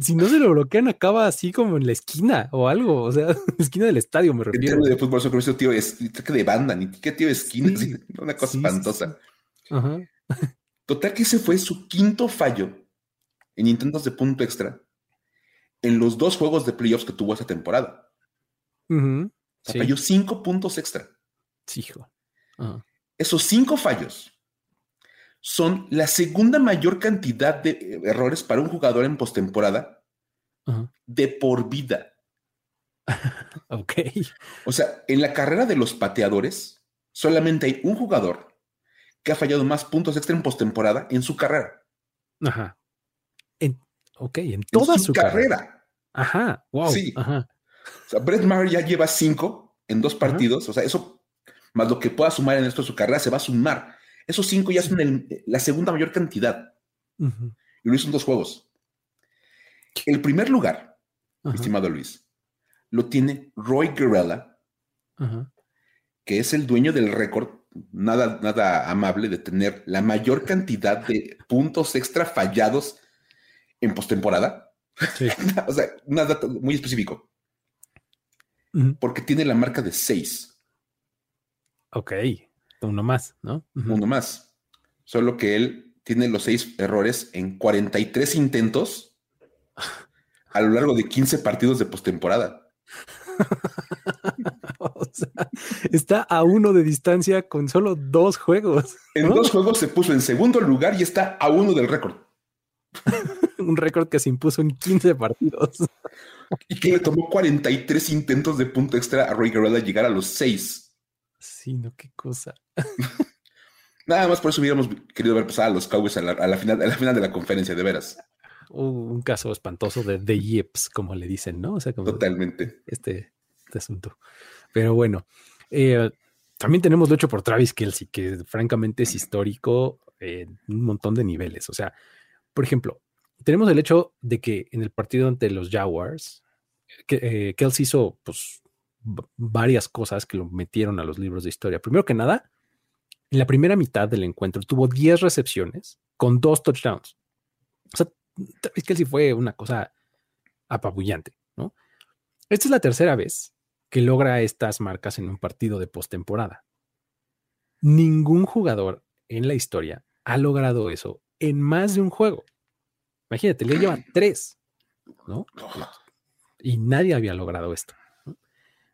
si no se lo bloquean, acaba así como en la esquina o algo, o sea, en la *laughs* esquina del estadio, me refiero. En de fútbol, eso tío es que de banda, ni qué tío de esquina, *laughs* una cosa espantosa. *laughs* Total que ese fue su quinto fallo en intentos de punto extra en los dos juegos de playoffs que tuvo esa temporada. Falló cinco puntos extra. Sí, hijo. Esos cinco fallos son la segunda mayor cantidad de eh, errores para un jugador en postemporada de por vida. *laughs* ok. O sea, en la carrera de los pateadores, solamente hay un jugador que ha fallado más puntos extra en postemporada en su carrera. Ajá. ok, en toda su, carrera. Ajá, wow. Sí. Ajá. O sea, Brett Maher ya lleva cinco en dos partidos. O sea, eso, más lo que pueda sumar en esto de su carrera, se va a sumar. Esos cinco ya son la segunda mayor cantidad. Y lo hizo en dos juegos. El primer lugar, estimado Luis, lo tiene Roy Guerrella, que es el dueño del récord, nada, nada amable, de tener la mayor cantidad de puntos extra fallados en postemporada. *laughs* o sea, nada muy específico. Porque tiene la marca de seis. Ok. Uno más, ¿no? Uno más. Solo que él tiene los seis errores en 43 intentos a lo largo de 15 partidos de postemporada. *laughs* o sea, está a uno de distancia con solo dos juegos. En dos juegos se puso en segundo lugar y está a uno del récord. *laughs* Un récord que se impuso en 15 partidos. y que le tomó 43 intentos de punto extra a Roy Guerrero llegar a los seis. Sí, no, qué cosa. Nada más por eso hubiéramos querido ver pasar a los Cowboys a la, final, a la final de la conferencia, de veras. un caso espantoso de The Yips, como le dicen, ¿no? O sea, Totalmente. Este, este, asunto. Pero bueno, eh, también tenemos lo hecho por Travis Kelsey, que francamente es histórico en un montón de niveles. O sea, por ejemplo, tenemos el hecho de que en el partido ante los Jaguars, que, eh, Kelsey hizo pues varias cosas que lo metieron a los libros de historia. Primero que nada, en la primera mitad del encuentro tuvo 10 recepciones con dos touchdowns. O sea, es que sí fue una cosa apabullante, ¿no? Esta es la tercera vez que logra estas marcas en un partido de postemporada. Ningún jugador en la historia ha logrado eso en más de un juego. Imagínate, le lleva tres, ¿no? Y nadie había logrado esto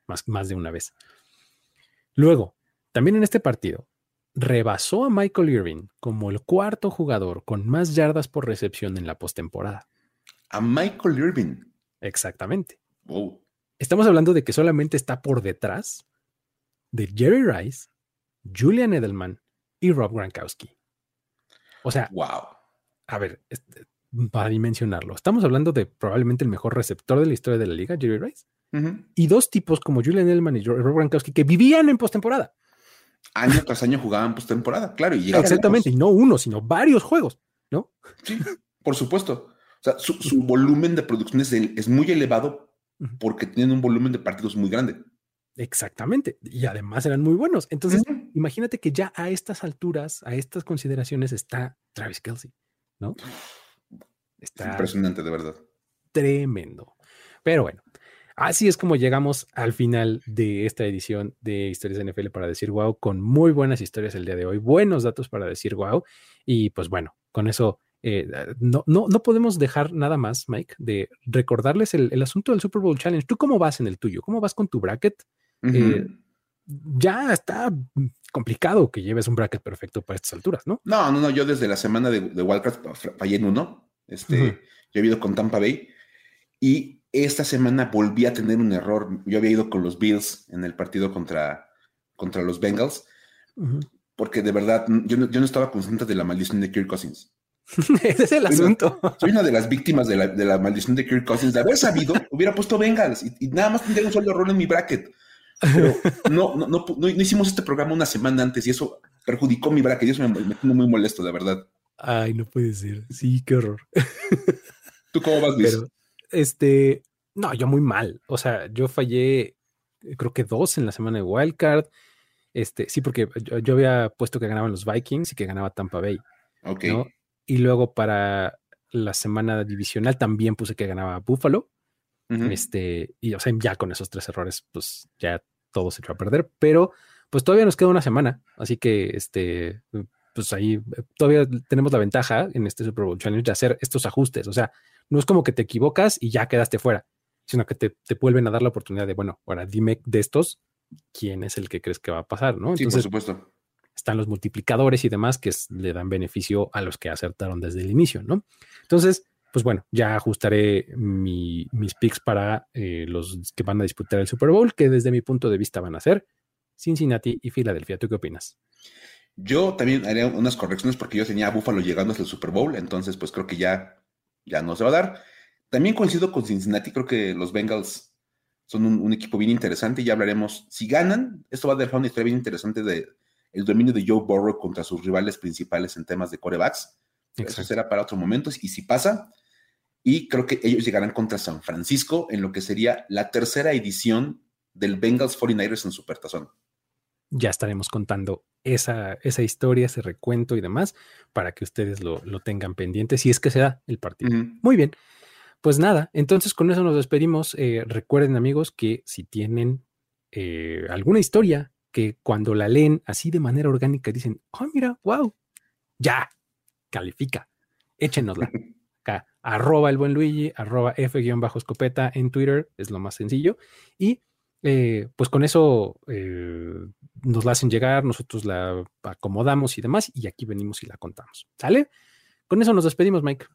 más, de una vez. Luego, también en este partido, rebasó a Michael Irving como el cuarto jugador con más yardas por recepción en la postemporada. A Michael Irving. Exactamente. Estamos hablando de que solamente está por detrás de Jerry Rice, Julian Edelman y Rob Gronkowski. O sea, wow. A ver, este, para dimensionarlo, estamos hablando de probablemente el mejor receptor de la historia de la liga, Jerry Rice, y dos tipos como Julian Edelman y Rob Gronkowski que vivían en postemporada. Año tras año jugaban postemporada, claro. Y Exactamente, y no uno, sino varios juegos, ¿no? Sí, por supuesto. O sea, su, volumen de producción es, muy elevado porque tienen un volumen de partidos muy grande. Exactamente. Y además eran muy buenos. Entonces, imagínate que ya a estas alturas, a estas consideraciones, está Travis Kelsey, ¿no? Está impresionante, de verdad. Tremendo. Pero bueno, Así es como llegamos al final de esta edición de Historias de NFL para decir wow, con muy buenas historias el día de hoy, buenos datos para decir wow. Y pues bueno, con eso eh, no, no, no, podemos dejar nada más, Mike, de recordarles el, asunto del Super Bowl Challenge. ¿Tú cómo vas en el tuyo? ¿Cómo vas con tu bracket? Eh, ya está complicado que lleves un bracket perfecto para estas alturas, ¿no? No, no, no. Yo desde la semana de, de Wildcard fallé en uno. Este, Yo he ido con Tampa Bay y esta semana volví a tener un error. Yo había ido con los Bills en el partido contra, contra los Bengals, porque de verdad yo no, yo no estaba consciente de la maldición de Kirk Cousins. *laughs* Ese es el asunto. Soy una de las víctimas de la, maldición de Kirk Cousins. De haber sabido, *laughs* hubiera puesto Bengals y, nada más tendría un solo rol en mi bracket. Pero no, no, no, no, hicimos este programa una semana antes y eso perjudicó mi bracket. Y eso me, me muy molesto, de verdad. Ay, no puede ser. Sí, qué horror. ¿Tú cómo vas, Luis? Pero, este, no, yo muy mal. O sea, yo fallé, creo que dos en la semana de Wildcard. Este, sí, porque yo, había puesto que ganaban los Vikings y que ganaba Tampa Bay. Ok. Y luego para la semana divisional también puse que ganaba Buffalo. Este, y o sea, ya con esos tres errores, pues ya todo se echó a perder. Pero pues todavía nos queda una semana. Así que este, pues ahí todavía tenemos la ventaja en este Super Bowl Challenge de hacer estos ajustes. O sea, no es como que te equivocas y ya quedaste fuera, sino que te, te vuelven a dar la oportunidad de, bueno, ahora dime de estos, quién es el que crees que va a pasar, ¿no? Entonces, sí, por supuesto. Están los multiplicadores y demás que le dan beneficio a los que acertaron desde el inicio, ¿no? Entonces, pues bueno, ya ajustaré mis picks para eh, los que van a disputar el Super Bowl, que desde mi punto de vista van a ser Cincinnati y Filadelfia. ¿Tú qué opinas? Yo también haría unas correcciones porque yo tenía a Buffalo llegando hasta el Super Bowl, entonces pues creo que ya, ya no se va a dar. También coincido con Cincinnati, creo que los Bengals son un, equipo bien interesante y ya hablaremos. Si ganan, esto va a dejar una historia bien interesante de el dominio de Joe Burrow contra sus rivales principales en temas de corebacks. Eso será para otros momentos. Y si pasa, y creo que ellos llegarán contra San Francisco en lo que sería la tercera edición del Bengals 49ers en Supertazón. Ya estaremos contando esa, esa historia, ese recuento y demás, para que ustedes lo, tengan pendiente si es que se da el partido. Muy bien. Pues nada, entonces con eso nos despedimos. Eh, recuerden amigos que si tienen eh, alguna historia que cuando la leen así de manera orgánica dicen, oh mira, wow, ya, califica, échenosla. *laughs* Acá, arroba el buen Luigi, arroba F-escopeta en Twitter, es lo más sencillo. Y eh, pues con eso nos la hacen llegar, nosotros la acomodamos y demás, y aquí venimos y la contamos. ¿Sale? Con eso nos despedimos, Mike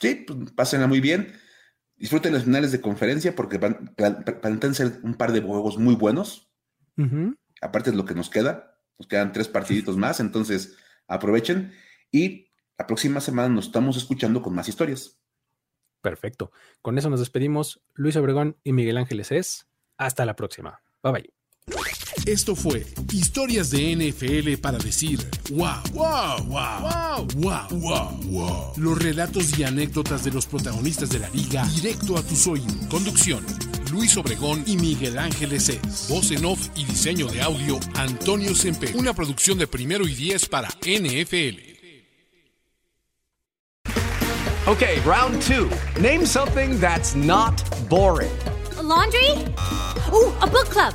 sí, pues, pásenla muy bien. Disfruten las finales de conferencia porque van, a ser un par de juegos muy buenos. Aparte de lo que nos queda, nos quedan tres partiditos más, entonces aprovechen y la próxima semana nos estamos escuchando con más historias. Perfecto. Con eso nos despedimos. Luis Obregón y Miguel Ángeles es. Hasta la próxima. Bye bye. Esto fue Historias de NFL para decir wow, wow, wow, wow, wow, wow, Los relatos y anécdotas de los protagonistas de la liga directo a tus oídos. Conducción. Luis Obregón y Miguel Ángeles es. Voz en off y diseño de audio Antonio Sempe. Una producción de primero y diez para NFL. Okay, round two. Name something that's not boring. laundry? Ooh, a book club.